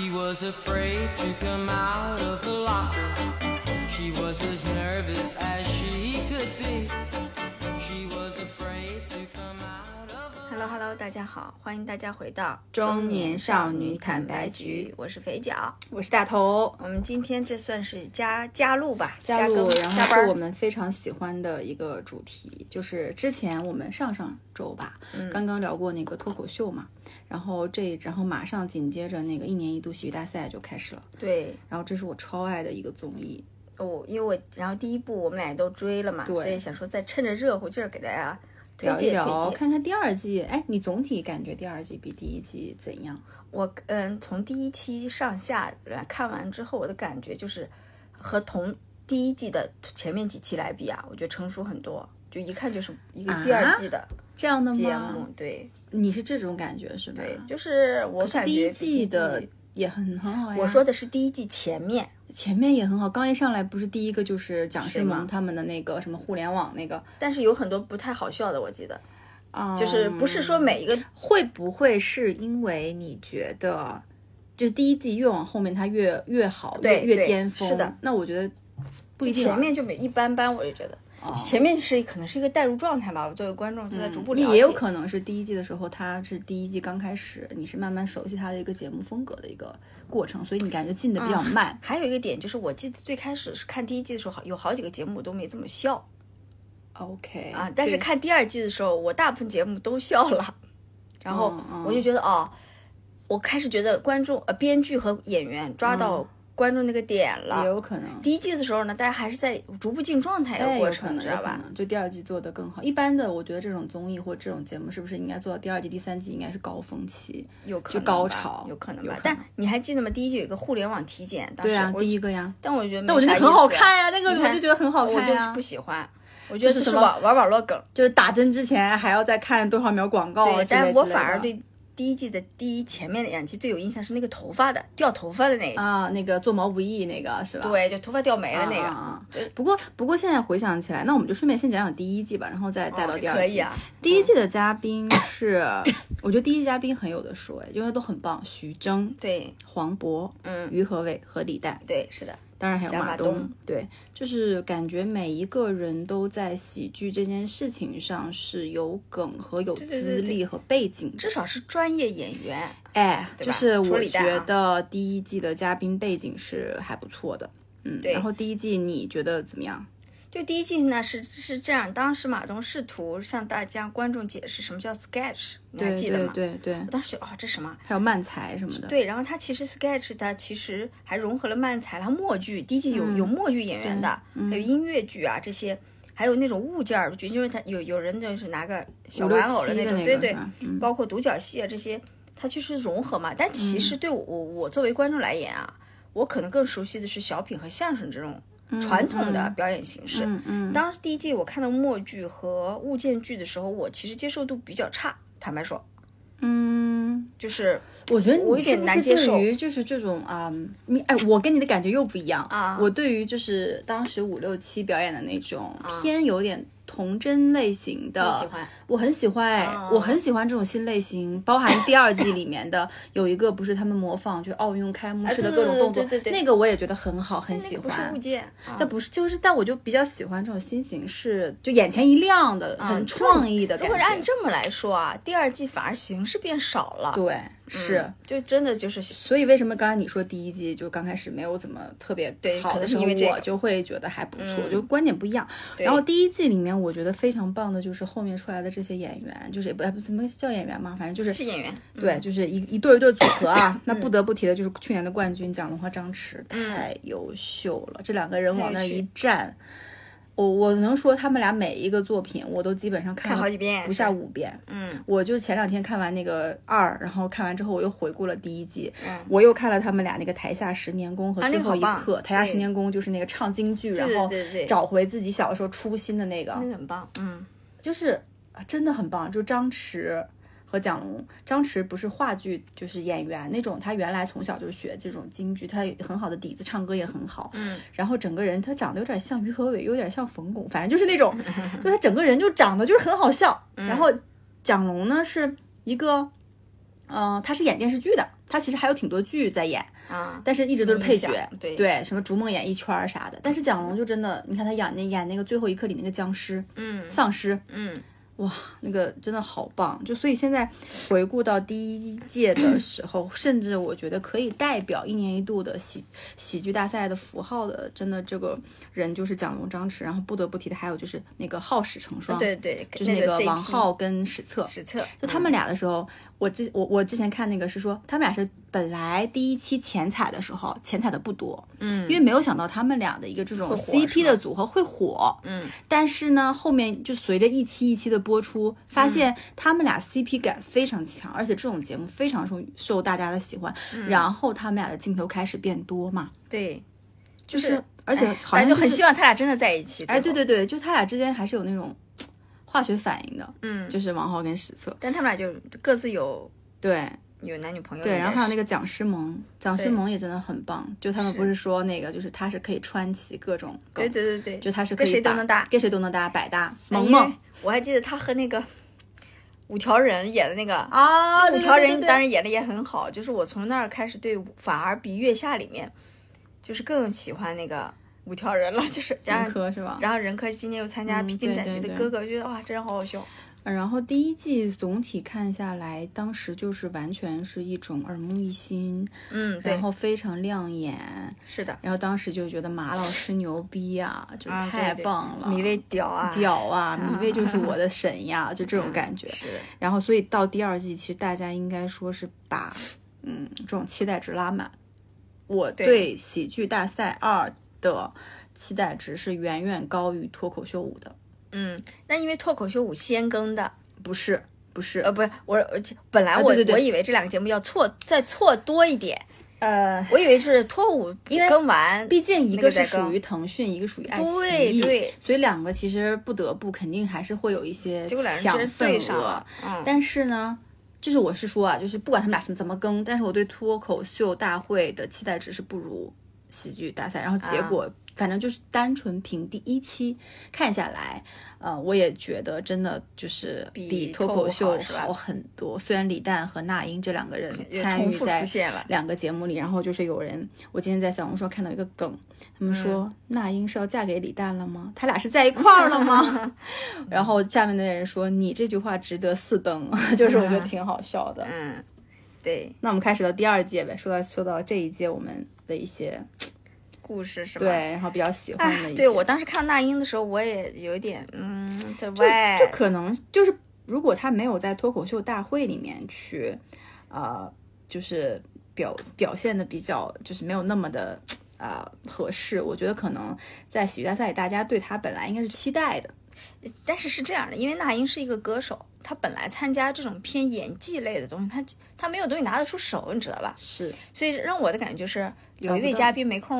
She was afraid to come out of the locker. She was as nervous as she could be. Hello Hello，大家好，欢迎大家回到中年少女坦白局。我是肥脚。我是大头，我们今天这算是加加入吧，加入，然后是我们非常喜欢的一个主题，就是之前我们上上周吧，嗯。刚刚聊过那个脱口秀嘛，然后这然后马上紧接着那个一年一度喜剧大赛就开始了，对。然后这是我超爱的一个综艺，哦，因为我然后第一部我们俩也都追了嘛，所以想说再趁着热乎劲儿给大家推聊一荐聊，看看第二季，哎，你总体感觉第二季比第一季怎样？我嗯，从第一期上下来看完之后，我的感觉就是和同第一季的前面几期来比啊，我觉得成熟很多，就一看就是一个第二季的这样的吗？节目。对你是这种感觉是吧？对，就是我感觉第一季的季也很很好呀。我说的是第一季前面，前面也很好，刚一上来不是第一个就是蒋世萌他们的那个什么互联网那个，但是有很多不太好笑的，我记得，啊、就是不是说每一个会不会是因为你觉得，就是第一季越往后面它越越好，越越巅峰？是的，那我觉得不一定啊、前面就没一般般，我就觉得。前面是可能是一个代入状态吧，我作为观众是在逐步了解。你也有可能是第一季的时候，它是第一季刚开始，你是慢慢熟悉它的一个节目风格的一个过程，所以你感觉进的比较慢。还有一个点就是，我记得最开始是看第一季的时候，好有好几个节目我都没怎么笑。OK 啊，但是看第二季的时候，我大部分节目都笑了，然后我就觉得哦，我开始觉得观众呃编剧和演员抓到观众那个点了。也有可能。第一季的时候呢，大家还是在逐步进状态的哎，过程，知道吧？就第二季做的更好。一般的，我觉得这种综艺或这种节目，是不是应该做到第二季、第三季应该是高峰期？有可能吧高潮有可能吧。但你还记得吗？第一季有一个互联网体检，当时对啊，第一个呀。但我觉得但我觉得很好看呀，那个我就觉得很好看呀就不。喜欢。我觉得是就是什么玩网络梗，就是打针之前还要再看多少秒广告啊对，但我反而对第一季的第一前面两集最有印象是那个头发的掉头发的那个，啊，那个做毛不易那个是吧？对，就头发掉没了啊，那个。不过不过现在回想起来，那我们就顺便先讲讲第一季吧，然后再带到第二季。可以啊，第一季的嘉宾是，我觉得第一季嘉宾很有的说，哎，因为都很棒，徐峥、对，黄渤、嗯，于和伟和李诞。对，是的，当然还有马东东，对，就是感觉每一个人都在喜剧这件事情上是有梗和有资历和背景的。至少是专业演员。哎，就是我觉得第一季的嘉宾背景是还不错的，嗯，然后第一季你觉得怎么样？就第一季呢是是这样，当时马东试图向大家观众解释什么叫 sketch，你还记得吗？对对对，我当时哦，这什么？还有漫才什么的，对，然后它其实 sketch 它其实还融合了漫才，它默剧，第一季有、有默剧演员的，还有音乐剧啊这些，还有那种物件儿剧，就是他有有人就是拿个小玩偶的七的种，对对那个是吧，嗯包括独角戏啊这些，它就是融合嘛。但其实对我我我作为观众来言啊，我可能更熟悉的是小品和相声这种传统的表演形式。嗯嗯，当时第一季我看到默剧和物件剧的时候，我其实接受度比较差，坦白说，嗯，就是我觉得我有点难接受。对于就是这种啊、你哎，我跟你的感觉又不一样。啊。我对于就是当时五六七表演的那种偏有点童真类型的，你喜欢我很喜欢我很喜欢这种新类型，包含第二季里面的 有一个不是他们模仿就是奥运开幕式的各种动作，对对对那个我也觉得很好，很喜那个不是欢物。件，啊但不是，就是，但我就比较喜欢这种新形式，就眼前一亮的、很创意的感觉。如果是按这么来说啊，第二季反而形式变少了。对，是，嗯就真的就是所以为什么刚才你说第一季就刚开始没有怎么特别对好的时候，我就会觉得还不错，嗯就观点不一样。然后第一季里面我觉得非常棒的就是后面出来的这些演员，就是也不哎不怎么叫演员嘛，反正就是是演员，对，就是一一对儿一对儿组合啊。那不得不提的就是去年的冠军蒋龙和张弛，太优秀了，这两个人往那儿一站。我我能说他们俩每一个作品我都基本上看了好几遍不下五遍。嗯，我就是前两天看完那个二，然后看完之后我又回顾了第一季，嗯我又看了他们俩那个台下十年功和最后一刻。台下十年功就是那个唱京剧，然后找回自己小的时候初心的那个，那个很棒，嗯，就是啊真的很棒。就张弛和蒋龙，张弛不是话剧就是演员那种，他原来从小就学这种京剧，他有很好的底子，唱歌也很好。嗯，然后整个人他长得有点像于和伟，有点像冯巩，反正就是那种，就他整个人就长得就是很好笑。然后蒋龙呢是一个，呃，他是演电视剧的。他其实还有挺多剧在演，啊，但是一直都是配角，对对，什么逐梦演艺圈儿啥的。但是蒋龙就真的，你看他演那演那个最后一刻里那个僵尸，嗯丧尸，嗯，哇，那个真的好棒！就所以现在回顾到第一届的时候，甚至我觉得可以代表一年一度的喜喜剧大赛的符号的，真的这个人就是蒋龙、张弛。然后不得不提的还有就是那个好史成双，对对，就是那个王浩跟史策。史策，就他们俩的时候，我之我我之前看那个是说，他们俩是本来第一期前彩的时候前彩的不多，嗯，因为没有想到他们俩的一个这种 CP 的组合会火，嗯，但是呢，后面就随着一期一期的播出，发现他们俩 CP 感非常强，而且这种节目非常受受大家的喜欢，嗯。然后他们俩的镜头开始变多嘛，对，就是而且哎好像就很希望他俩真的在一起。哎，对，对对，就他俩之间还是有那种化学反应的，嗯，就是王浩跟史策，但他们俩就各自有对。有男女朋友，对，然后还有那个个蒋诗萌，蒋诗萌也真的很棒。就他们不是说那个，就是他是可以穿起各种，对对对对，就他是可跟以打谁都能搭。跟谁都能搭，百搭。萌萌我还记得他和那个五条人演的那个啊，五条人当然然演的也很好，就是我从那儿开始对，反而比月下里面，就是更喜欢那个五条人了，就是加任上科是吧？然后任科今年又参加嗯《披荆斩棘对对对的哥哥》，觉得哇，真人好好笑。然后第一季总体看下来，当时就是完全是一种耳目一新，嗯，对然，后非常亮眼。是的，然后当时就觉得马老师牛逼啊、就啊太对对棒了，米未屌啊，屌啊，米未就是我的 神呀，就这种感觉。是然后，所以到第二季，其实大家应该说是把嗯这种期待值拉满。我对对喜剧大赛二的期待值是远远高于脱口秀五的，嗯，那因为脱口秀舞先更的，不是不是。呃，不是我，我本来我、我以为这两个节目要错再错多一点，呃，我以为是脱舞因为更完，毕竟一个是属于腾讯，一个属于爱奇艺，对对，所以两个其实不得不肯定还是会有一些抢份额。嗯，但是呢，就是我是说啊，就是不管他们俩是怎么更，但是我对脱口秀大会的期待值是不如喜剧大赛。然后结啊果，反正就是单纯凭第一期看下来，呃，我也觉得真的就是比比脱口秀好很多。虽然李诞和那英这两个人参与在两个节目里，然后就是有人，我今天在小红书看到一个梗，他们说、嗯那英是要嫁给李诞了吗？他俩是在一块儿了吗？然后下面的人说你这句话值得四登，就是我觉得挺好笑的。嗯，对，那我们开始到第二届呗，说到说到这一届我们的一些 故事是吧？对，然后比较喜欢的一对我当时看那英的时候，我也有一点，嗯，这就喂，就可能就是如果他没有在脱口秀大会里面去，呃，就是表表现的比较就是没有那么的呃合适，我觉得可能在喜剧大赛里大家对他本来应该是期待的，但是是这样的，因为那英是一个歌手，她本来参加这种偏演技类的东西，她她没有东西拿得出手，你知道吧？是。所以让我的感觉就是有一位嘉宾没空，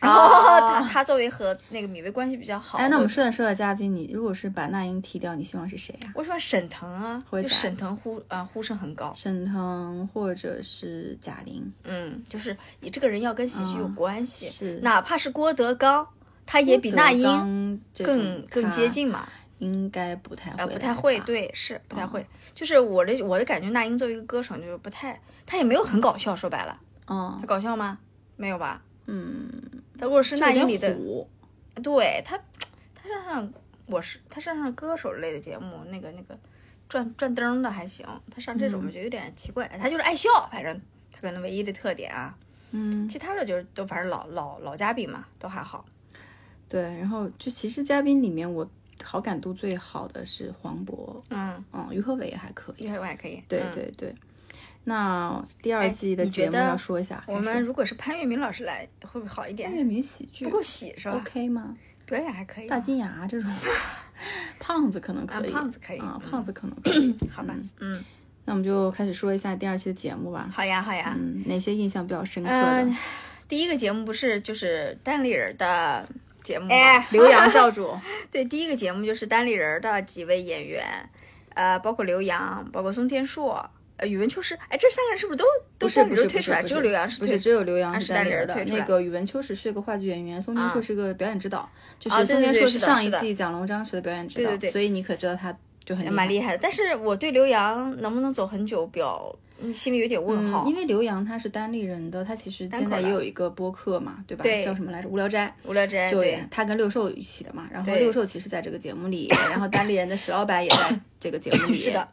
然后他他作为和那个米薇关系比较好，哎，那我我们说到说到嘉宾，你如果是把那英踢掉，你希望是谁呀、我喜欢沈腾啊，就沈腾呼啊呼声很高，沈腾或者是贾玲？嗯，就是你这个人要跟喜剧有关系，是。哪怕是郭德纲，他也比那英英更更接，近嘛，应该不太会、呃，不太会，，对，是不太会，就是我的我的感觉，那英作为一个歌手，就是不太，他也没有很搞笑，说白了，嗯他搞笑吗？没有吧？嗯，他如果是那英里的，对他，他上上我是他上上歌手类的节目，那个那个转转灯的还行，他上这种嗯我觉得有点奇怪，他就是爱笑，反正他可能唯一的特点啊，嗯，其他的就是都反正老老老嘉宾嘛，都还好。对，然后就其实嘉宾里面我好感度最好的是黄渤，嗯，嗯，于和伟也还可以，一会儿我还可以。对嗯对对。那第二哎季的节目要说一下，我们如果是潘粤明老师来，会不会好一点潘？粤明喜剧不够喜是吧 OK 吗？表演还可以。大金牙这种，胖子可能可以，啊胖子可以啊，嗯胖子可能可以。好吧，嗯，那我们就开始说一下第二期的节目吧。好呀好呀。嗯，哪些印象比较深刻的？嗯，第一个节目不是就是单立人的节目刘洋教主，对，第一个节目就是单立人的几位演员，呃，包括刘洋，包括宋天硕，呃，宇文秋实，哎，这三个人是不是都都是不是人推出来？只有刘洋是推不是只有刘洋啊是单立人的。那个宇文秋实是个话剧演员，宋天硕啊。是个表演指导，就是宋天硕是上一季蒋龙章时的表演指导，对对对。所以你可知道他就很厉害。蛮厉害的。但是我对刘洋能不能走很久表，嗯心里有点问号。嗯因为刘洋他是单立人的，他其实现在也有一个播客嘛，对吧？对叫什么来着？无聊斋。无聊斋对对，他跟六兽一起的嘛，然后六兽其实在这个节目里，然后单立人的石老板也在这个节目里，是的。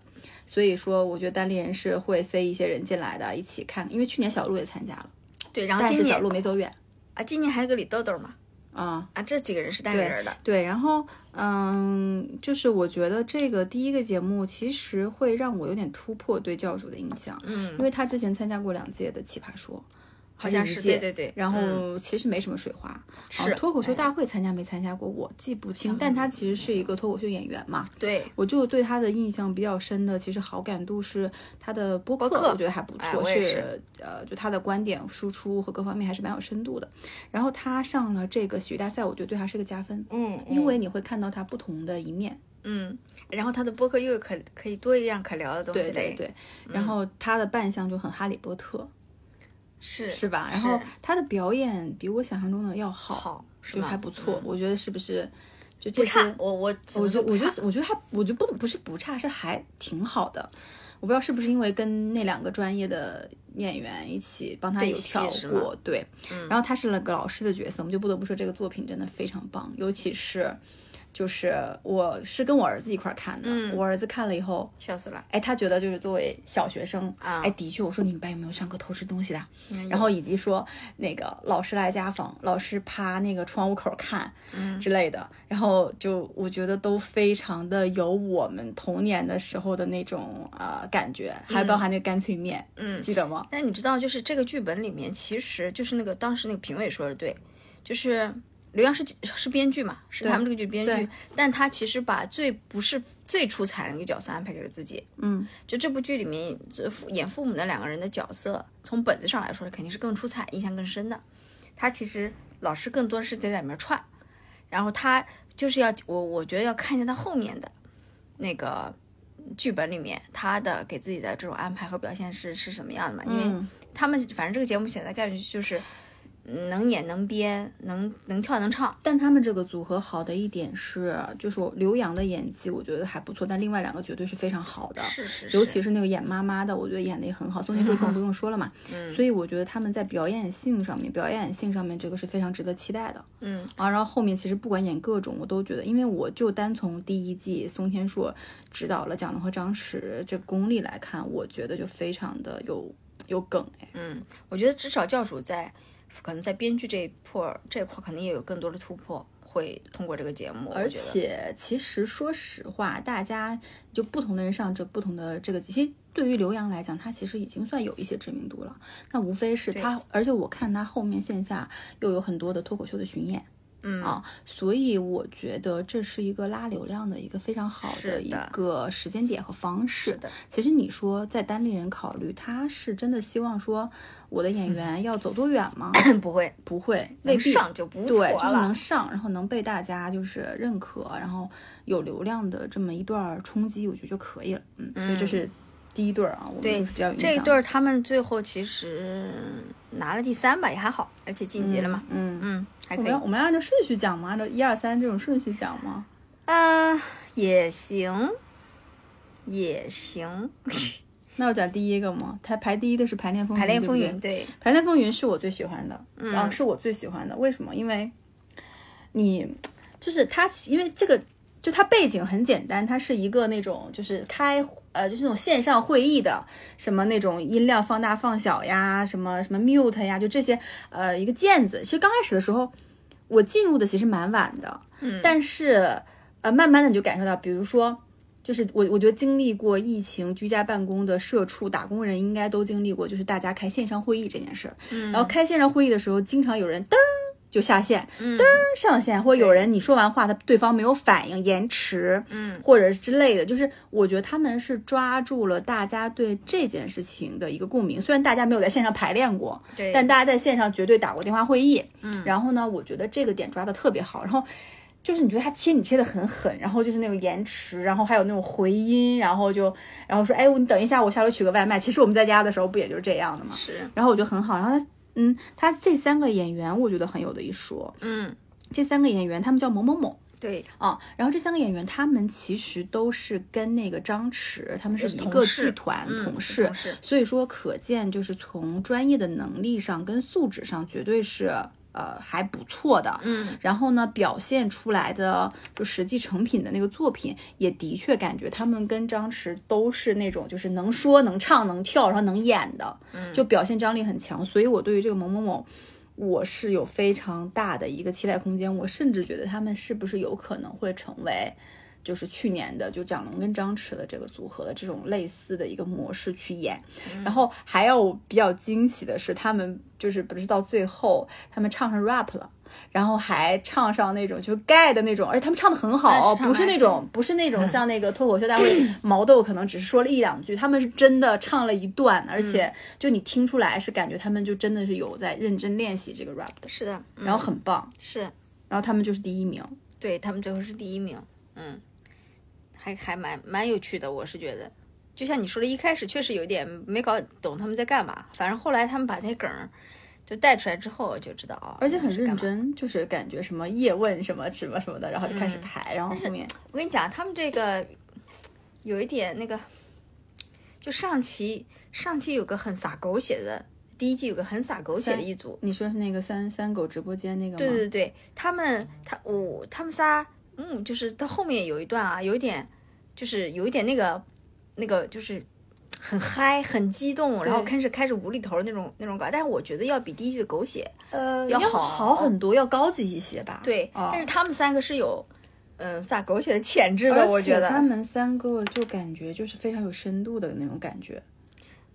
所以说，我觉得单立人是会塞一些人进来的，一起看。因为去年小鹿也参加了，对，然后今年小鹿没走远啊，今年还有个李豆豆嘛，啊。啊，这几个人是单立人的。对，然后嗯，就是我觉得这个第一个节目其实会让我有点突破对教主的印象，嗯因为他之前参加过两届的奇葩说，好像是对对对然嗯后其实没什么水花，是啊脱口秀哎大会参加没参加过我记不清，但他其实是一个脱口秀演员嘛，对，我就对他的印象比较深的，其实好感度是他的播客，我觉得还不错，是是呃，就他的观点输出和各方面还是蛮有深度的。然后他上了这个喜剧大赛，我觉得对他是个加分，嗯，因为你会看到他不同的一面。嗯，然后他的播客又有可可以多一样可聊的东西嘞，对对对，然后他的扮相就很哈利波特，是是吧？然后他的表演比我想象中的要好，好就还不错。嗯我觉得是不是？就这些，我我我能说不差觉我觉得我觉得还我觉得不不是不差，是还挺好的。我不知道是不是因为跟那两个专业的演员一起帮他有调戏是吗过，对。然后他是那个老师的角色，我们就不得不说这个作品真的非常棒，尤其是就是我是跟我儿子一块儿看的，嗯。我儿子看了以后，笑死了。哎，他觉得就是作为小学生啊。哎，的确，我说你们班有没有上课偷吃东西的？嗯然后以及说那个老师来家访，老师趴那个窗户口看，嗯。之类的，然后就我觉得都非常的有我们童年的时候的那种呃感觉，还包含那个干脆面，嗯。记得吗？但你知道，就是这个剧本里面，其实就是那个当时那个评委说的对，就是刘洋是是编剧嘛，是他们这个剧编剧，但他其实把最不是最出彩的那个角色安排给了自己。嗯，就这部剧里面这父演父母的两个人的角色，从本子上来说肯定是更出彩、印象更深的。他其实老师更多是在里面串，然后他就是要我我觉得要看一下他后面的那个剧本里面他的给自己的这种安排和表现是是什么样的嘛？因为嗯他们反正这个节目现在概率就是嗯能演能编能能跳能唱，但他们这个组合好的一点是，就是刘洋的演技我觉得还不错，但另外两个绝对是非常好的，是是是，尤其是那个演妈妈的，我觉得演的也很好。宋 天硕更不用说了嘛，嗯所以我觉得他们在表演性上面，表演性上面这个是非常值得期待的。嗯啊，然后后面其实不管演各种，我都觉得，因为我就单从第一季宋天硕指导了蒋龙和张弛这功力来看，我觉得就非常的有有梗哎。嗯，我觉得至少教主在可能在编剧这一破这一块肯定也有更多的突破，会通过这个节目，而且其实说实话，大家就不同的人上这不同的这个，其实对于刘洋来讲，他其实已经算有一些知名度了。那无非是他，而且我看他后面线下又有很多的脱口秀的巡演。嗯啊，所以我觉得这是一个拉流量的一个非常好的一个时间点和方式。是的，其实你说在单立人考虑，他是真的希望说我的演员要走多远吗？不会不会，未必上就不错对，就是能上，然后能被大家就是认可，然后有流量的这么一段儿冲击，我觉得就可以了。嗯，所以这是第一对儿啊，我们就是比较这一对儿他们最后其实拿了第三吧，也还好，而且晋级了嘛，嗯。嗯，还可以我们要，按照顺序讲吗？按照一二三这种顺序讲吗？嗯、也行，也行，那我讲第一个吗？他排第一的是《排练风云》，排练风云，对排练风云是我最喜欢的，嗯是我最喜欢的。为什么？因为你就是他，因为这个就它背景很简单，它是一个那种就是开呃就是那种线上会议的，什么那种音量放大放小呀，什么什么 mute 呀，就这些呃一个键子。其实刚开始的时候，我进入的其实蛮晚的，嗯但是呃慢慢的你就感受到，比如说。就是我，我觉得经历过疫情居家办公的社畜打工人应该都经历过，就是大家开线上会议这件事儿。嗯然后开线上会议的时候，经常有人噔儿就下线，嗯噔儿上线，或者有人你说完话，他对方没有反应，延迟，嗯或者是之类的。就是我觉得他们是抓住了大家对这件事情的一个共鸣。虽然大家没有在线上排练过，对，但大家在线上绝对打过电话会议。嗯，然后呢，我觉得这个点抓的特别好。然后就是你觉得他切你切的很狠，然后就是那种延迟，然后还有那种回音，然后就然后说，哎，你等一下，我下楼取个外卖。其实我们在家的时候不也就是这样的吗？是，然后我觉得很好。然后他，嗯，他这三个演员我觉得很有的一说。嗯，这三个演员他们叫某某某，对，啊、然后这三个演员他们其实都是跟那个张弛他们是是一个剧团同事。所以说可见就是从专业的能力上跟素质上绝对是呃还不错的。嗯，然后呢，表现出来的就实际成品的那个作品，也的确感觉他们跟张弛都是那种就是能说能唱能跳，然后能演的，嗯就表现张力很强。所以我对于这个某某某。我是有非常大的一个期待空间，我甚至觉得他们是不是有可能会成为，就是去年的就蒋龙跟张弛的这个组合的这种类似的一个模式去演。然后还有比较惊喜的是，他们就是不是到最后他们唱上 rap 了。然后还唱上那种就是盖的那种，而且他们唱的很好，不是那种不是那种像那个脱口秀大会 毛豆可能只是说了一两句，他们是真的唱了一段，而且就你听出来是感觉他们就真的是有在认真练习这个 rap 的，是的，然后很棒，是然后他们就是第一名。对他们最后是第一名，嗯，还还蛮蛮有趣的，我是觉得，就像你说的，一开始确实有点没搞懂他们在干嘛，反正后来他们把那梗儿就带出来之后，就知道啊，而且很。认真，就是感觉什么叶问什么什么什么的，然后就开始排，然后后面我跟你讲，他们这个有一点那个，就上期上期有个很撒狗血的，第一季有个很撒狗血的一组，你说是那个三三狗直播间那个吗？对对对，他们他我他们仨，嗯，就是到后面有一段啊，有一点就是有一点那个那个就是很嗨很激动，然后开始开始无厘头的那种那种搞，但是我觉得要比第一季的狗血呃，要要好好很多，要高级一些吧？对，哦但是他们三个是有嗯撒狗血的潜质的，我觉得他们三个就感觉就是非常有深度的那种感觉。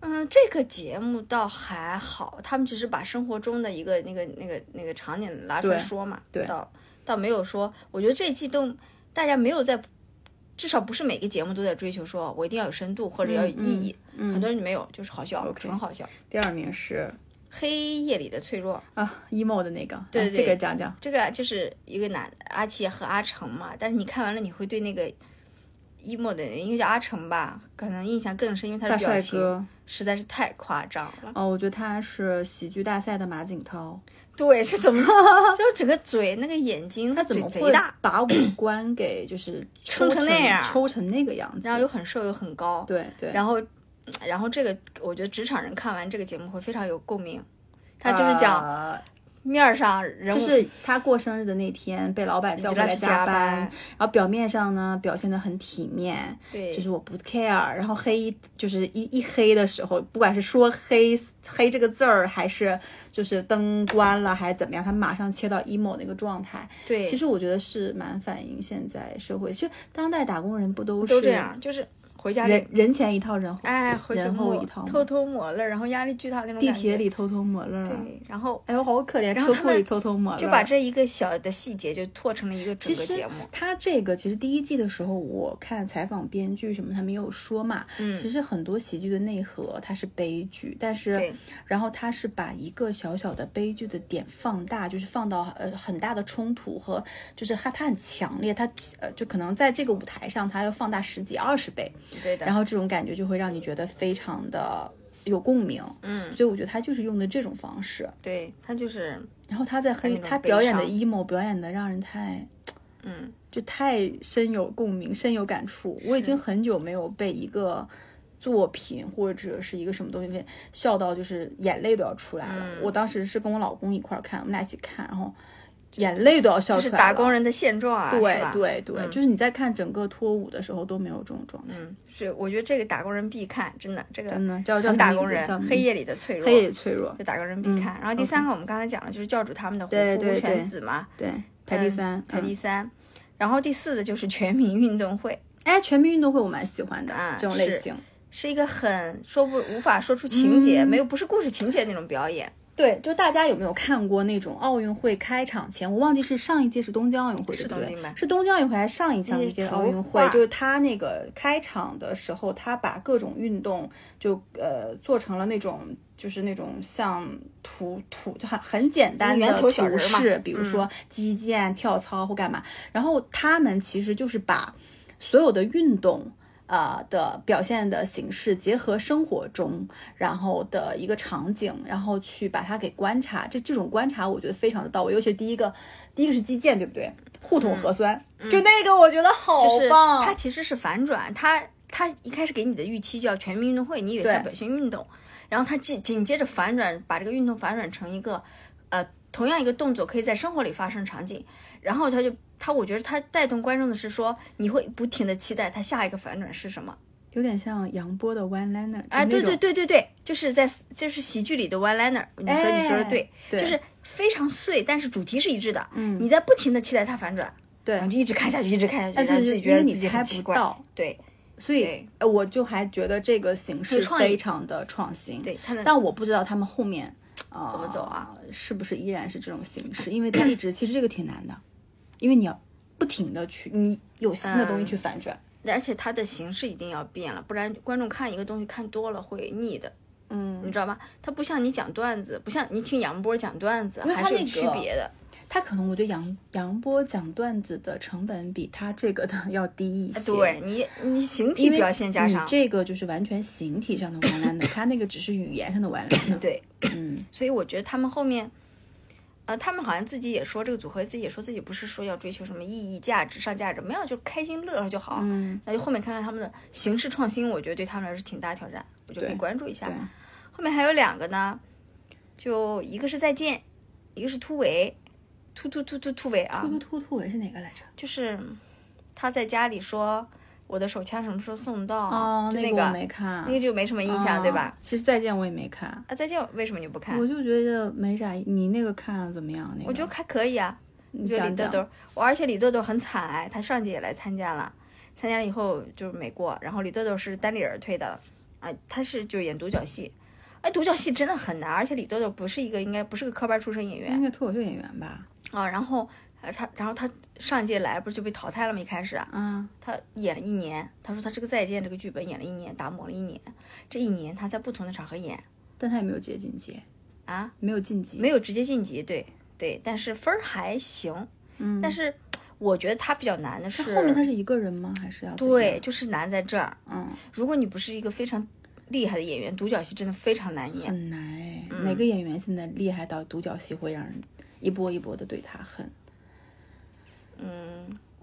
嗯，这个节目倒还好，他们只是把生活中的一个那个那个那个场景拿出来说嘛，对倒倒没有说，我觉得这一季都大家没有在，至少不是每个节目都在追求说我一定要有深度或者要有意义，很多人没有，就是好笑，纯好笑。第二名是黑夜里的脆弱，啊，emo 的那个，对对哎这个讲讲。这个就是一个男阿七和阿成嘛，但是你看完了你会对那个 emo 的人，因为叫阿成吧，可能印象更深，因为他的表情哥实在是太夸张了。哦，我觉得他是喜剧大赛的马景涛，对，是怎么 就整个嘴那个眼睛，他怎么会大，把五官给就是 撑抽成那样抽成那个样子？然后又很瘦又很高，对对，然后然后这个我觉得职场人看完这个节目会非常有共鸣。他就是讲呃面儿上就是他过生日的那天被老板叫过来加班，然后表面上呢表现的很体面，对。就是我不 care，然后黑就是一一黑的时候，不管是说黑黑这个字儿，还是就是灯关了，还是怎么样，他马上切到 emo 那个状态。对，其实我觉得是蛮反映现在社会，其实当代打工人不都是都这样，就是回家里人人前一套，人后哎回去人后一套偷偷抹泪，然后压力巨大那种地铁里偷偷抹泪儿，对，然后哎呦好可怜，车库里偷偷抹泪，就把这一个小的细节就拓成了一个整个节目。他这个其实第一季的时候，我看采访编剧什么，他们也有说嘛，嗯。其实很多喜剧的内核它是悲剧，但是对。然后他是把一个小小的悲剧的点放大，就是放到呃很大的冲突和就是他他很强烈，他呃就可能在这个舞台上他要放大十几二十倍，对的，然后这种感觉就会让你觉得非常的有共鸣，嗯，所以我觉得他就是用的这种方式，对他就是然后他在黑他表演的 emo 表演的让人太。嗯。就太深有共鸣、深有感触。我已经很久没有被一个作品或者是一个什么东西笑到，就是眼泪都要出来了。嗯。我当时是跟我老公一块儿看，我们俩一起看，然后眼泪都要笑就是出来了。打工人的现状啊，对对对，就是你在看整个脱舞的时候都没有这种状态。嗯，是我觉得这个打工人必看，真的，这个真的叫打工人黑夜里的脆弱，黑夜脆弱，就打工人必看。然后第三个我们刚才讲了，就是教主他们的胡夫对对对犬子嘛，对，排第三，嗯排第嗯三。然后第四的就是全民运动会，哎，全民运动会我蛮喜欢的啊这种类是型。是一个很说不无法说出情节，嗯没有不是故事情节那种表演。对，就大家有没有看过那种奥运会开场前？我忘记是上一届是东京奥运会，是对不对东京是东京奥运会还是上一上一届奥运会？画就是他那个开场的时候，他把各种运动就呃做成了那种就是那种像图图就很很简单的图示，比如说击剑、跳操或干嘛。然后他们其实就是把所有的运动。呃的表现的形式结合生活中，然后的一个场景，然后去把它给观察，这这种观察我觉得非常的到位。尤其是第一个，第一个是基建，对不对？互通核酸，就那个我觉得好嗯就是棒。它其实是反转，它它一开始给你的预期叫全民运动会，你以为它对表现运动，然后它紧紧接着反转，把这个运动反转成一个呃同样一个动作可以在生活里发生场景，然后它就它我觉得他带动观众的是说你会不停的期待他下一个反转是什么。有点像杨波的 One Liner 啊，对对，对对对，就是在就是喜剧里的 one liner，你说你说的对，对就是非常碎，但是主题是一致的。嗯，你在不停的期待它反转，对你就一直看下去，一直看下去，但然后自己是因为你觉得自己猜很奇怪。不到，对所以呃我就还觉得这个形式非常的创新。对，但我不知道他们后面啊、怎么走啊？是不是依然是这种形式？因为他一直其实这个挺难的，因为你要不停的去，你有新的东西嗯去反转。而且它的形式一定要变了，不然观众看一个东西看多了会腻的。嗯，你知道吗？它不像你讲段子，不像你听杨波讲段子，为还是有区别的。他可能我觉得杨杨波讲段子的成本比他这个的 要低一些。对你，你形体表现加上你这个就是完全形体上的 完烂的，他那个只是语言上的完烂的。对，嗯，所以我觉得他们后面，呃，他们好像自己也说，这个组合自己也说自己不是说要追求什么意义、价值、上价值，没有，就开心乐呵就好。嗯，那就后面看看他们的形式创新，我觉得对他们来说是挺大挑战，我就可以关注一下对。后面还有两个呢，就一个是再见，一个是突围，突突突突突围啊，突突突突围是哪个来着？就是他在家里说我的手枪什么时候送到？哦，就那个我没看，那个就没什么印象，对吧啊？？其实再见我也没看，啊，再见，为什么你不看？我就觉得没啥。你那个看了怎么样？那个我觉得还可以啊。你就李讲讲豆豆，我而且李豆豆很惨哎，他上届也来参加了，参加了以后就是没过，然后李豆豆是单立人推的，啊，他是就演独角戏，哎，独角戏真的很难，而且李豆豆不是一个应该不是个科班出身演员应该脱口秀演员吧？啊，然后呃他然后他上一届来不是就被淘汰了吗？一开始啊，他演了一年，他说他这个再见这个剧本演了一年，打磨了一年，这一年他在不同的场合演但他也没有直接晋级，啊，没有晋级，没有直接晋级，对对，但是分儿还行，嗯，但是我觉得他比较难的是后面他是一个人吗？还是要对，就是难在这儿。嗯，如果你不是一个非常厉害的演员，独角戏真的非常难演。很难哎。嗯哪个演员现在厉害到独角戏会让人一波一波的对他恨？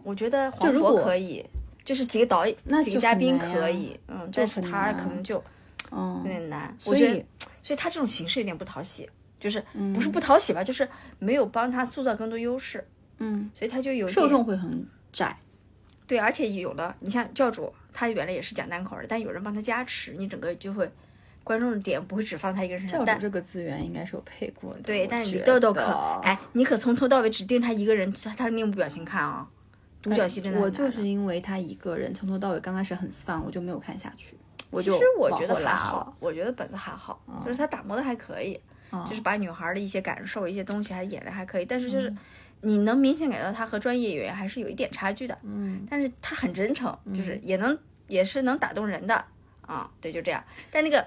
我觉得黄渤可以，就是几个导演、那几个嘉宾可以，嗯，但是他可能就嗯有，点难。所我觉得以，所以他这种形式有点不讨喜，就是不是嗯不讨喜吧，就是没有帮他塑造更多优势，嗯，所以他就有受众会很窄。对，而且有了，你像教主，他原来也是讲单口的，但有人帮他加持，你整个就会观众的点不会只放他一个人身上。但教主这个资源应该是有配过的，对，但是你豆豆可得哎，你可从头到尾只盯他一个人，他他的面部表情看啊、独角戏真的很我就是因为他一个人从头到尾刚开始很丧，我就没有看下去。我其就实我觉得还好了，，我觉得本子还好，就是他打磨的还可以，就是把女孩的一些感受、一些东西还演的还可以，但是就是你能明显感觉到他和专业演员还是有一点差距的，嗯，但是他很真诚，就是也能也是能打动人的啊，对，就这样。但那个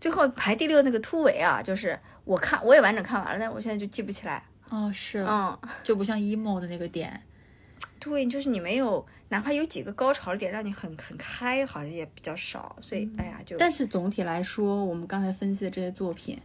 最后排第六那个突围啊，就是我看我也完整看完了，但我现在就记不起来，哦是，嗯。就不像 emo 的那个点，对，就是你没有，哪怕有几个高潮的点让你很很开，好像也比较少，所以、哎呀，就但是总体来说，我们刚才分析的这些作品，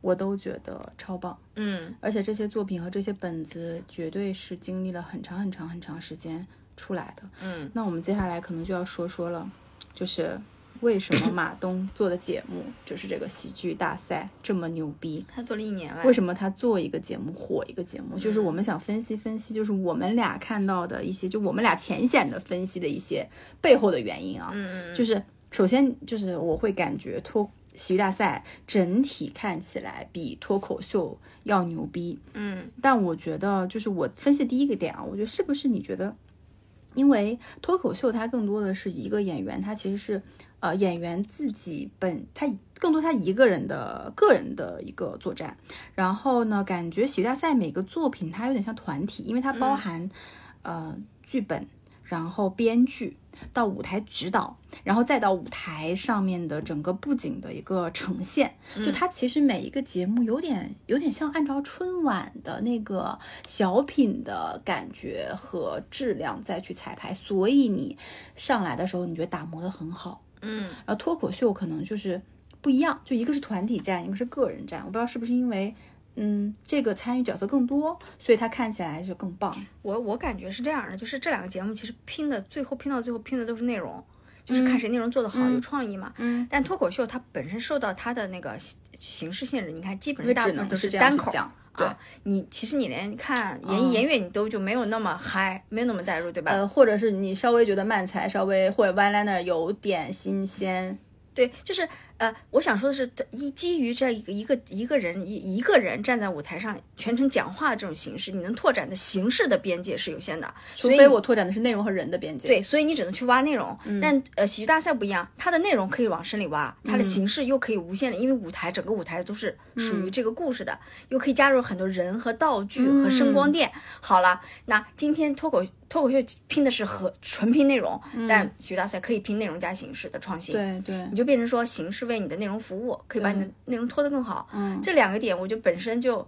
我都觉得超棒。嗯，而且这些作品和这些本子绝对是经历了很长很长很长时间出来的。嗯，那我们接下来可能就要说说了，就是为什么马东做的节目 就是这个喜剧大赛这么牛逼？他做了一年了，为什么他做一个节目火一个节目？就是我们想分析分析，就是我们俩看到的一些，就我们俩浅显的分析的一些背后的原因啊。嗯嗯就是首先就是我会感觉脱喜剧大赛整体看起来比脱口秀要牛逼，嗯但我觉得就是我分析第一个点啊，我觉得是不是你觉得，因为脱口秀它更多的是一个演员，他其实是呃演员自己本他更多他一个人的个人的一个作战，然后呢，感觉喜剧大赛每个作品它有点像团体，因为它包含、呃剧本，然后编剧。到舞台指导，然后再到舞台上面的整个布景的一个呈现。就它其实每一个节目有点有点像按照春晚的那个小品的感觉和质量再去彩排，所以你上来的时候你觉得打磨的很好。嗯，然后脱口秀可能就是不一样，就一个是团体战，一个是个人战。我不知道是不是因为，嗯，这个参与角色更多，所以它看起来就更棒。我我感觉是这样的，就是这两个节目其实拼的最后拼到最后拼的都是内容，就是看谁内容做得好、有创意嘛。嗯，但脱口秀它本身受到它的那个形形式限制，你看基本上大部分都是单口。对。啊，你其实你连看言艺言乐你都就没有那么嗨，没有那么代入，对吧？呃，或者是你稍微觉得慢才稍微或者 one liner 有点新鲜，对，就是呃，我想说的是，一基于这一个一个一个人一一个人站在舞台上全程讲话的这种形式，你能拓展的形式的边界是有限的，除所以非我拓展的是内容和人的边界。对，所以你只能去挖内容。嗯但呃，喜剧大赛不一样，它的内容可以往深里挖，它的形式又可以无限的，因为舞台整个舞台都是属嗯于这个故事的，又可以加入很多人和道具和声光电。好了，那今天脱口脱口秀拼的是和纯拼内容，但喜剧大赛可以拼内容加形式的创新。对对你就变成说形式为你的内容服务，可以把你的内容拖得更好。嗯这两个点，我觉得本身就，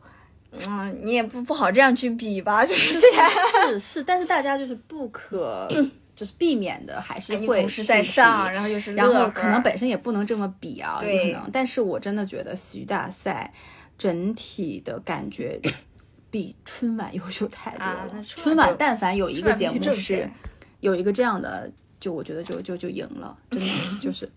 嗯，你也不不好这样去比吧，就是虽然是是，但是大家就是不可就是避免的，还是你会同时在上，然后又是然后可能本身也不能这么比啊，可能。但是我真的觉得喜剧大赛整体的感觉比春晚优秀太多了。春春晚但凡有一个节目是有一个这样的，就我觉得就就就赢了，真的就是。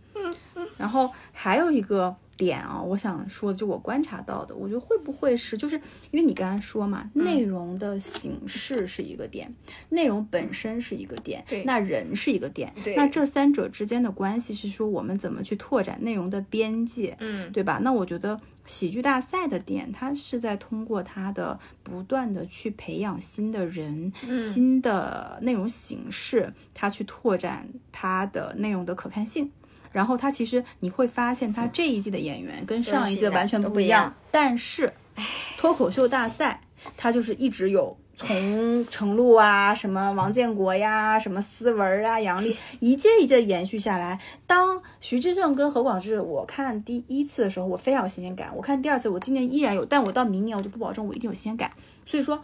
然后还有一个点啊，我想说的，就我观察到的，我觉得会不会是，就是因为你刚才说嘛，嗯。内容的形式是一个点，内容本身是一个点，对。那人是一个点，对。那这三者之间的关系是说我们怎么去拓展内容的边界，嗯，对吧？那我觉得喜剧大赛的点，它是在通过它的不断的去培养新的人、嗯。新的内容形式，它去拓展它的内容的可看性。然后他其实你会发现，他这一季的演员跟上一季的完全不一样但是脱口秀大赛他就是一直有。从程璐啊，什么王建国呀，什么思文啊，杨笠，一届一届延续下来。当徐志胜跟何广智，我看第一次的时候，我非常有新鲜感；我看第二次，我今年依然有，但我到明年我就不保证我一定有新鲜感。所以说，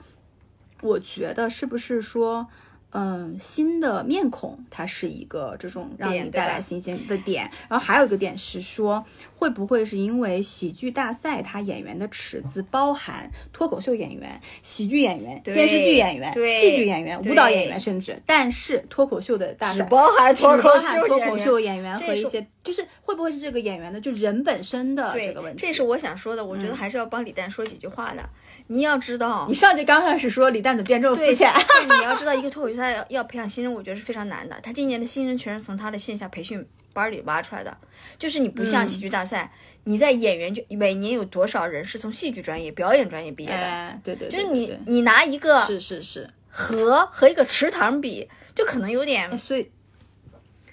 我觉得是不是说，嗯，新的面孔它是一个这种让你带来新鲜的点。然后还有一个点是说，会不会是因为喜剧大赛它演员的尺子包含脱口秀演员、喜剧演员、电视剧演员、戏剧演员、舞蹈演员，甚至，但是脱口秀的大赛只包含脱口秀演员和一些，就是会不会是这个演员的就人本身的这个问题？这是我想说的。我觉得还是要帮李诞说几句话的。你要知道你，上集刚开始说李诞怎么变这么肤对，浅？对你要知道，一个脱口秀赛要要培养新人，我觉得是非常难的。他今年的新人全是从他的线下培训班里挖出来的。就是你不像喜剧大赛，你在演员就每年有多少人是从戏剧专业、表演专业毕业的？哎，对对，就是你你拿一个是是是，和和一个池塘比，就可能有点哎，所以，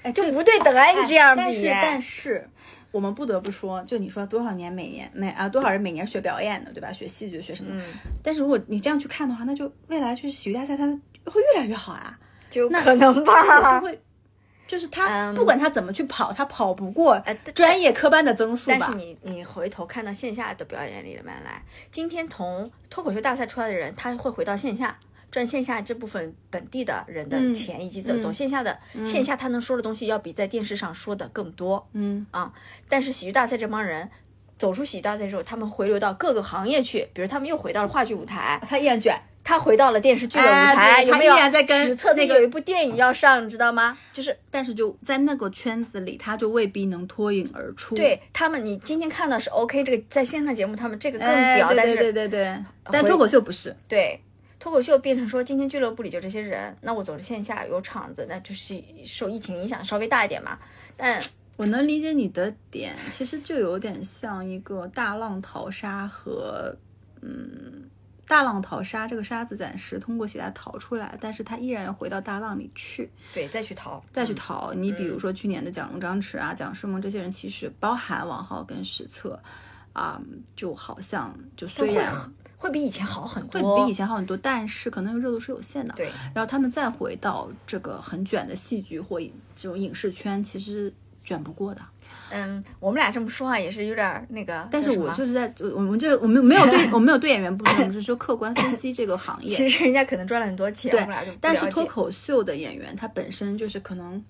哎，就这不对等啊！你这样比，但是但是。我们不得不说，就你说多少年每年每啊多少人每年学表演的，对吧？学戏剧学什么。嗯，但是如果你这样去看的话，那就未来去喜剧大赛，它会越来越好啊。就那可能吧是。会，就是他嗯不管他怎么去跑，他跑不过专业科班的增速吧但是？你你回头看到线下的表演里面来，今天从脱口秀大赛出来的人，他会回到线下。赚线下这部分本地的人的嗯钱，以及走、嗯走线下的、线下，他能说的东西要比在电视上说的更多嗯，啊。但是喜剧大赛这帮人走出喜剧大赛之后，他们回流到各个行业去，比如他们又回到了话剧舞台，他依然卷。他回到了电视剧的舞哎台，对他有没有？依然在跟史册子那个有一部电影要上，你知道吗？就是但是就在那个圈子里，他就未必能脱颖而出。对他们，你今天看到是 OK，这个在线上节目他们这个更哎，屌，对对但是对对对，但回脱口秀不是。对，脱口秀变成说，今天俱乐部里就这些人，那我走着线下有场子，那就是受疫情影响稍微大一点嘛。但我能理解你的点，其实就有点像一个大浪淘沙和嗯。大浪淘沙，这个沙子暂时通过喜大淘出来，但是它依然要回到大浪里去。对，再去淘，再去淘。你比如说去年的蒋龙、张弛啊、蒋诗萌这些人，其实包含王浩跟史策，啊、就好像就虽然会比以前好很多会，比以前好很多，但是可能热度是有限的。对，然后他们再回到这个很卷的戏剧或这种影视圈，其实卷不过的。嗯，我们俩这么说话也是有点儿那个，但是我就是在我我们这我们没有对 我们没有对演员不同，我们是说客观分析这个行业。其实人家可能赚了很多钱，我们俩就但是脱口秀的演员，他本身就是可能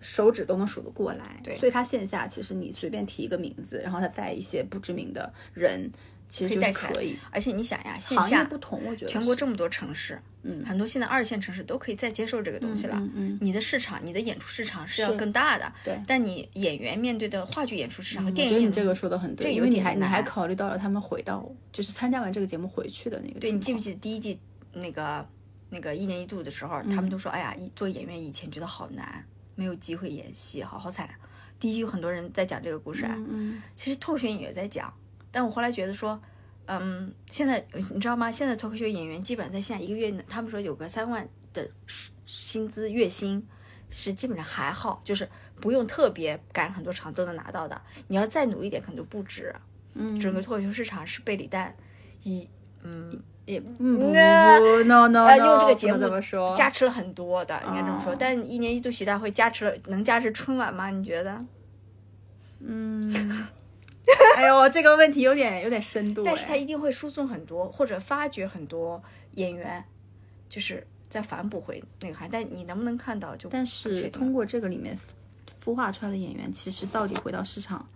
手指都能数得过来，对所以他线下其实你随便提一个名字，然后他带一些不知名的人，其实就是可以。而且你想呀，线下不同，我觉得全国这么多城市，嗯很多现在二线城市都可以再接受这个东西了。嗯嗯你的市场，你的演出市场是要更大的。对但你演员面对的话剧演出市场和电影演出觉得你这个说的很对，因为你还你还考虑到了他们回到就是参加完这个节目回去的那个对你记不记得第一季那个那个一年一度的时候，他们都说，哎呀，一做演员以前觉得好难，没有机会演戏，好好惨。第一季有很多人在讲这个故事啊，嗯其实脱口秀演员也在讲，但我后来觉得说，嗯，现在你知道吗？现在脱口秀演员基本上在现在一个月，他们说有个三万的薪资月薪，是基本上还好，就是不用特别赶很多场都能拿到的。你要再努力点，可能就不止。嗯整个脱口秀市场是被李诞以嗯也嗯不不那不 no no 呃 no，用这个节目不能这么说加持了很多的，应该这么说。哦但一年一度喜剧大会加持了，能加持春晚吗？你觉得？嗯，哎呦，这个问题有点有点深度哎，但是他一定会输送很多，或者发掘很多演员，就是再反哺回那个行业。但你能不能看到就？但是通过这个里面孵化出来的演员，其实到底回到市场，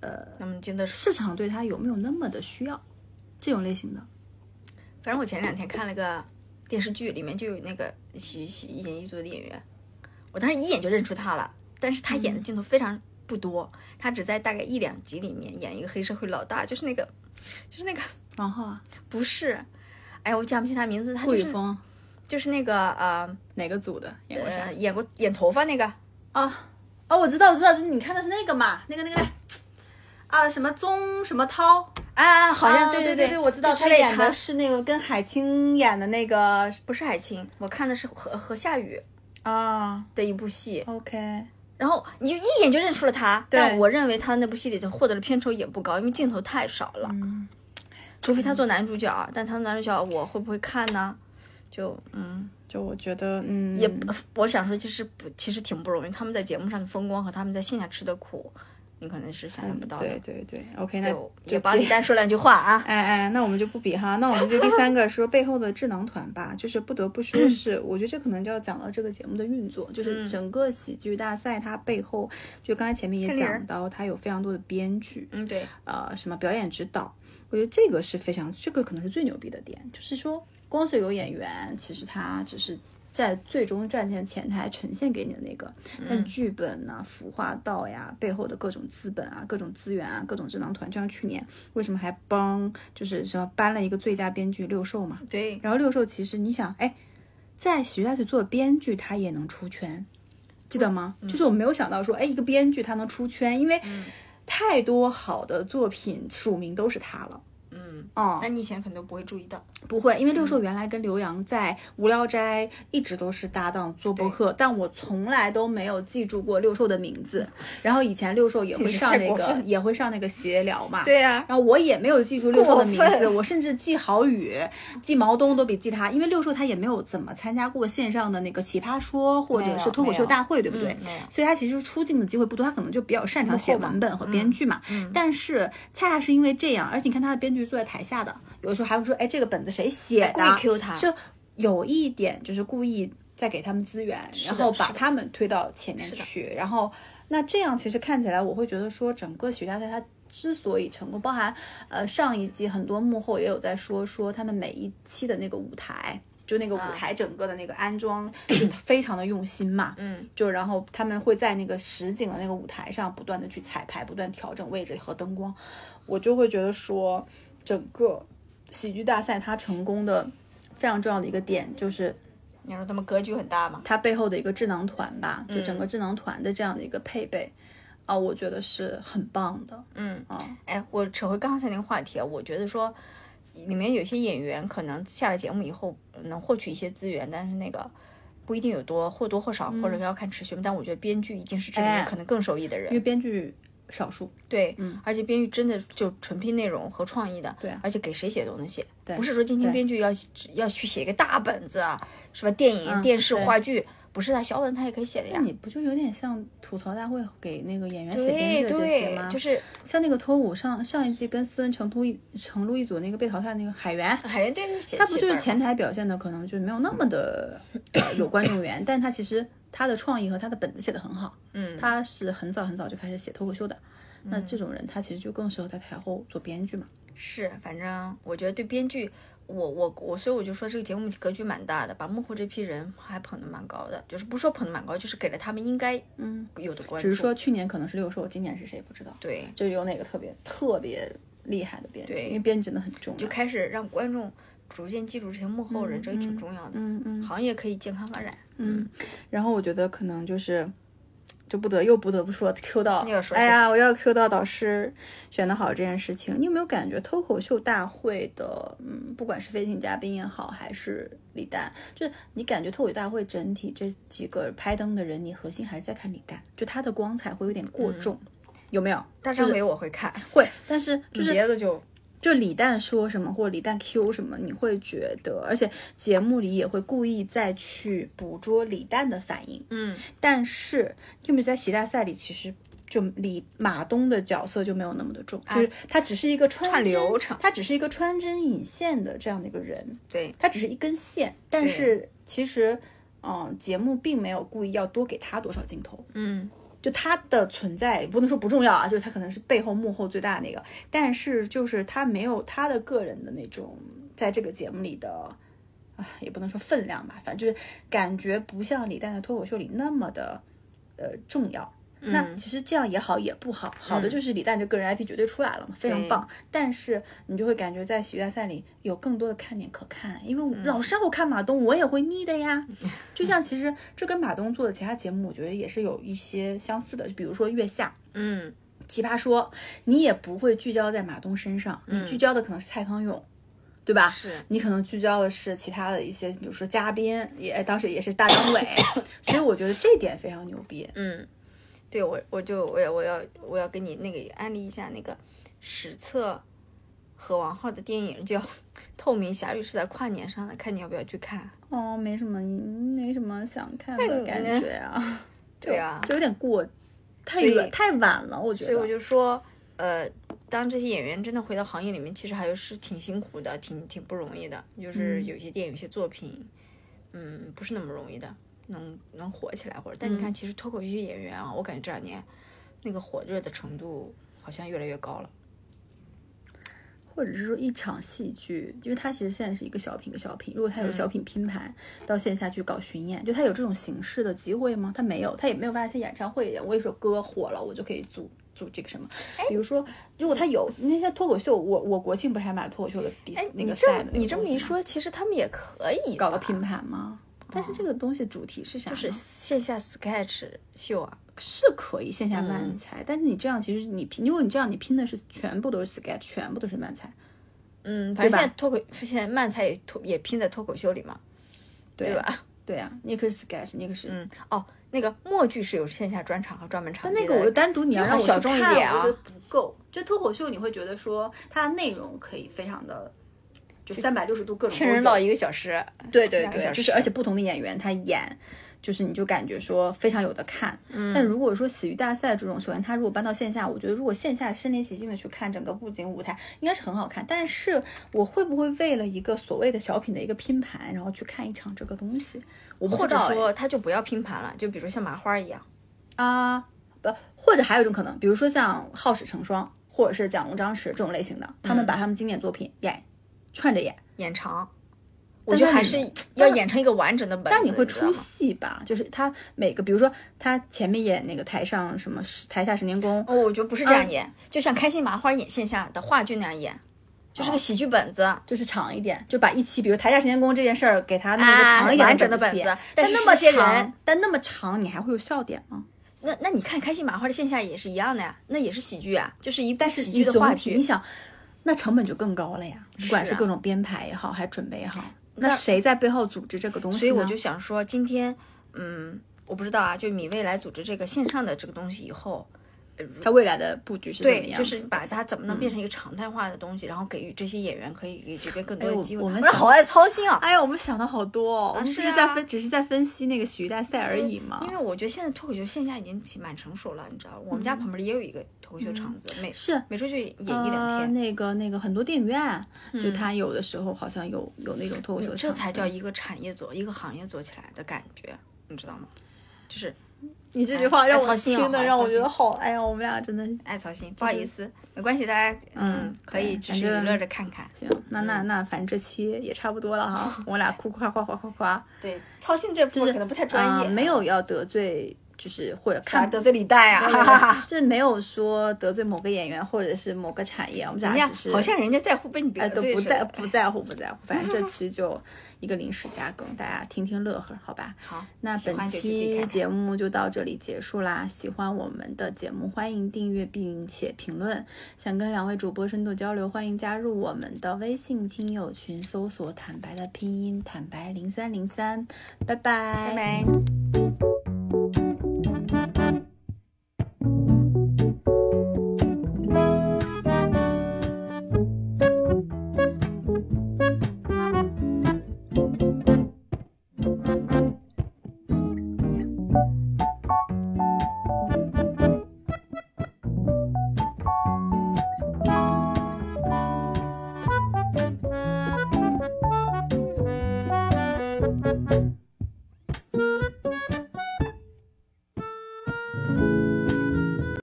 呃那么真的是，市场对他有没有那么的需要？这种类型的，反正我前两天看了个电视剧，里面就有那个喜喜一年一组的演员，我当时一眼就认出他了。但是他演的镜头非常不多，他只在大概一两集里面演一个黑社会老大，就是那个，就是那个 王浩啊，不是，哎呀，我讲不起他名字，他就是就是那个呃哪个组的？演过啥？呃？演过演头发那个。啊哦，我知道，我知道，就是你看的是那个嘛，那个那个啊，什么宗什么涛，啊，好像、啊对对对对，我知道他演的是那个跟海清演的那个不是海清，我看的是何何夏雨啊。的一部戏，，OK，然后你就一眼就认出了他。但我认为他那部戏里头获得的片酬也不高，因为镜头太少了。嗯除非他做男主角，但他男主角我会不会看呢？就嗯，就我觉得，嗯，也，我想说，其实不，其实挺不容易。他们在节目上的风光和他们在线下吃的苦，你可能是想象不到的。对对对，OK，那就也帮你单说两句话啊。哎哎，那我们就不比哈，那我们就第 三个说背后的智囊团吧，就是不得不说 是，我觉得这可能就要讲到这个节目的运作，就是整个喜剧大赛它背后，就刚才前面也讲到，它有非常多的编剧，嗯，对，呃，什么表演指导，我觉得这个是非常，这个可能是最牛逼的点，就是说，光是有演员，其实他只是在最终站在前台呈现给你的那个，但剧本呐、孵化道呀，背后的各种资本啊、各种资源啊、各种智囊团，就像去年为什么还帮就是什么颁了一个最佳编剧六兽嘛，对，然后六兽其实你想，哎，在喜剧大学做编剧，他也能出圈，记得吗？就是我没有想到说，哎，一个编剧他能出圈，因为太多好的作品署名都是他了。嗯，哦、那你以前可能都不会注意到。不会，因为六兽原来跟刘洋在《无聊斋》一直都是搭档做播客，但我从来都没有记住过六兽的名字。然后以前六兽也 会上那个，也会上那个闲聊嘛。对呀然后我也没有记住六兽的名字，我甚至记郝宇、记毛东都比记他，因为六兽他也没有怎么参加过线上的那个奇葩说或者是脱口秀大会，对不对？嗯所以他其实出镜的机会不多，他可能就比较擅长写文本和编剧嘛。嗯但是恰恰是因为这样，而且你看他的编剧坐在台下的，有的时候还会说，哎，这个本子谁写的？故意 Q 他是有一点就是故意在给他们资源，然后把他们推到前面去，然后那这样其实看起来，我会觉得说整个喜剧大赛它。之所以成功，包含呃上一季很多幕后也有在说说他们每一期的那个舞台，就那个舞台整个的那个安装就非常的用心嘛，嗯，就然后他们会在那个实景的那个舞台上不断的去彩排，不断调整位置和灯光，我就会觉得说整个喜剧大赛它成功的非常重要的一个点就是你说他们格局很大嘛？它背后的一个智囊团吧，就整个智囊团的这样的一个配备啊，我觉得是很棒的嗯，啊。哎，我扯回刚才那个话题啊，我觉得说里面有些演员可能下了节目以后能获取一些资源，但是那个不一定有多或多或少，或者要看持续。但我觉得编剧一定是这里面哎可能更受益的人。因为编剧少数。对，嗯，而且编剧真的就纯拼内容和创意的，对啊。而且给谁写都能写，对。不是说今天编剧要要去写一个大本子，啊，是吧？电影、嗯电视、话剧，不是的小本他也可以写的呀那。你不就有点像吐槽大会给那个演员写编对剧的这些吗？，对就是像那个脱舞上上一季跟斯文成都一成都一组那个被淘汰那个海源，海源对写他不就是前台表现的可能就没有那么的、呃、有观众缘，但他其实他的创意和他的本子写的很好，嗯，他是很早很早就开始写脱口秀的。那这种人，他其实就更适合在台后做编剧嘛。是，反正我觉得对编剧，我我我，所以我就说这个节目格局蛮大的，把幕后这批人还捧得蛮高的，就是不说捧得蛮高，就是给了他们应该嗯，有的关注。只是说去年可能是六兽，今年是谁不知道，对，就有哪个特别特别厉害的编剧，对因为编剧真的很重要。就开始让观众逐渐记住这些幕后人，这个挺重要的。嗯嗯行业可以健康发展。嗯，然后我觉得可能就是。就不得又不得不说 Q 到哎呀，我要 Q 到导师选的好这件事情。你有没有感觉脱口秀大会的，嗯，不管是飞行嘉宾也好，还是李诞，就是你感觉脱口秀大会整体这几个拍灯的人，你核心还是在看李诞，就他的光彩会有点过重，有没有？大张伟我会看，会，但是就是别的就就李诞说什么或者李诞 Q 什么，你会觉得，而且节目里也会故意再去捕捉李诞的反应。嗯，但是，就比如在喜大赛里，其实就李马东的角色就没有那么的重，就是他只是一个穿流程他只是一个穿针引线的这样的一个人，对他只是一根线。但是其实，嗯、节目并没有故意要多给他多少镜头。嗯就他的存在不能说不重要啊，就是他可能是背后幕后最大那个，但是就是他没有他的个人的那种在这个节目里的，啊，也不能说分量吧，反正就是感觉不像李诞的脱口秀里那么的呃重要。那其实这样也好，也不好。好的就是李诞这个人 IP 绝对出来了嘛，非常棒。但是你就会感觉在喜剧大赛里有更多的看点可看，因为老是让我看马东，我也会腻的呀。就像其实这跟马东做的其他节目，我觉得也是有一些相似的，就比如说《月下》。嗯，奇葩说，你也不会聚焦在马东身上，你聚焦的可能是蔡康永，对吧？是你可能聚焦的是其他的一些，比如说嘉宾，也当时也是大张伟，所以我觉得这点非常牛逼。嗯，对我我就我要我要我要跟你那个安利一下那个史册和王浩的电影叫《透明侠侣》，是在跨年上的，看你要不要去看。哦，没什么，没什么想看的感觉啊。对啊 就有点过，太所以远太晚了，我觉得。所以我就说，呃，当这些演员真的回到行业里面，其实还是挺辛苦的，挺挺不容易的。就是有些电影、有些作品，嗯，不是那么容易的，能能火起来或者。但你看，其实脱口秀演员啊，我感觉这两年那个火热的程度好像越来越高了。或者是说一场戏剧，因为它其实现在是一个小品一个小品，如果它有小品拼盘、到线下去搞巡演，就它有这种形式的机会吗？它没有，它也没有办法像演唱会一样，我一首歌火了，我就可以组组这个什么。比如说，如果他有那些脱口秀，我我国庆不是还买脱口秀的比哎，那个赛的那个么你这么一说，其实他们也可以搞个拼盘吗？但是这个东西主题是啥？就是线下 sketch 秀啊。是可以线下漫才，但是你这样其实你拼，如果你这样你拼的是全部都是 sketch，全部都是漫才，嗯，反正现在脱口现在漫才也脱也拼在脱口秀里嘛，对吧？对啊，你也可以是 sketch，你也可以是。嗯，哦，那个默剧是有线下专场和专门场，但那个我就单独你要让我小众一点啊我觉得不够。就脱口秀，你会觉得说它的内容可以非常的，就三百六十度各种都有听人唠一个小时，对对对，就是而且不同的演员他演，就是你就感觉说非常有的看。但如果说喜剧大赛这种，首先他如果搬到线下，我觉得如果线下身临其境的去看整个布景舞台，应该是很好看。但是我会不会为了一个所谓的小品的一个拼盘，然后去看一场这个东西？我或者说他就不要拼盘了，就比如像麻花一样，啊，不，或者还有一种可能，比如说像好事成双，或者是蒋龙、张弛这种类型的，他们把他们经典作品演串着演，演长。我觉得还是要演成一个完整的本子。但你会出戏吧？就是他每个，比如说他前面演那个台上什么台下十年功，哦，我觉得不是这样演，就像开心麻花演线下的话剧那样演，就是个喜剧本子。就是长一点，就把一期，比如台下十年功这件事儿，给他弄一个哎长一点完整的本子但那么长，但那么长，你还会有笑点吗？那那你看开心麻花的线下也是一样的呀，那也是喜剧啊，就是一但是喜剧的话剧，你。想，那成本就更高了呀，不管是各种编排也好，还准备也好，那那谁在背后组织这个东西？所以我就想说，今天，嗯，我不知道啊，就米未来组织这个线上的这个东西以后，它未来的布局是怎么，样子的？就是把它怎么能变成一个常态化的东西，然后给予这些演员可以给这边更多的机会。我们我好爱操心啊！哎呀，我们想的好多、哦，我们不是是在啊分，只是在分析那个喜剧大赛而已嘛。因为我觉得现在脱口秀线下已经挺蛮成熟了，你知道，我们家旁边也有一个脱口秀场子，每嗯是每周就演一两呃，天。那个那个很多电影院，就它有的时候好像有有那种脱口秀这才叫一个产业做，一个行业做起来的感觉，你知道吗？就是你这句话让我听的让我觉得好，哎呀，我们俩真的爱操心，不好意思，没关系，大家嗯可以对反正就是娱乐着看看。行。那那那反正这期也差不多了哈，我俩哭哭夸夸夸夸夸，对，操心这部分可能不太专业，啊没有要得罪，就是或者看得罪李诞呀，对哈哈哈。就是没有说得罪某个演员或者是某个产业，我们人家俩只是好像人家在乎被你得罪。不在 不在乎不在乎，反正这期就一个临时加更，大家听听乐呵，好吧？好，那本期节目就到这里结束啦。喜欢我们的节目，欢迎订阅并且评论。想跟两位主播深度交流，欢迎加入我们的微信听友群，搜索“坦白”的拼音“坦白零三零三”。拜拜，拜拜。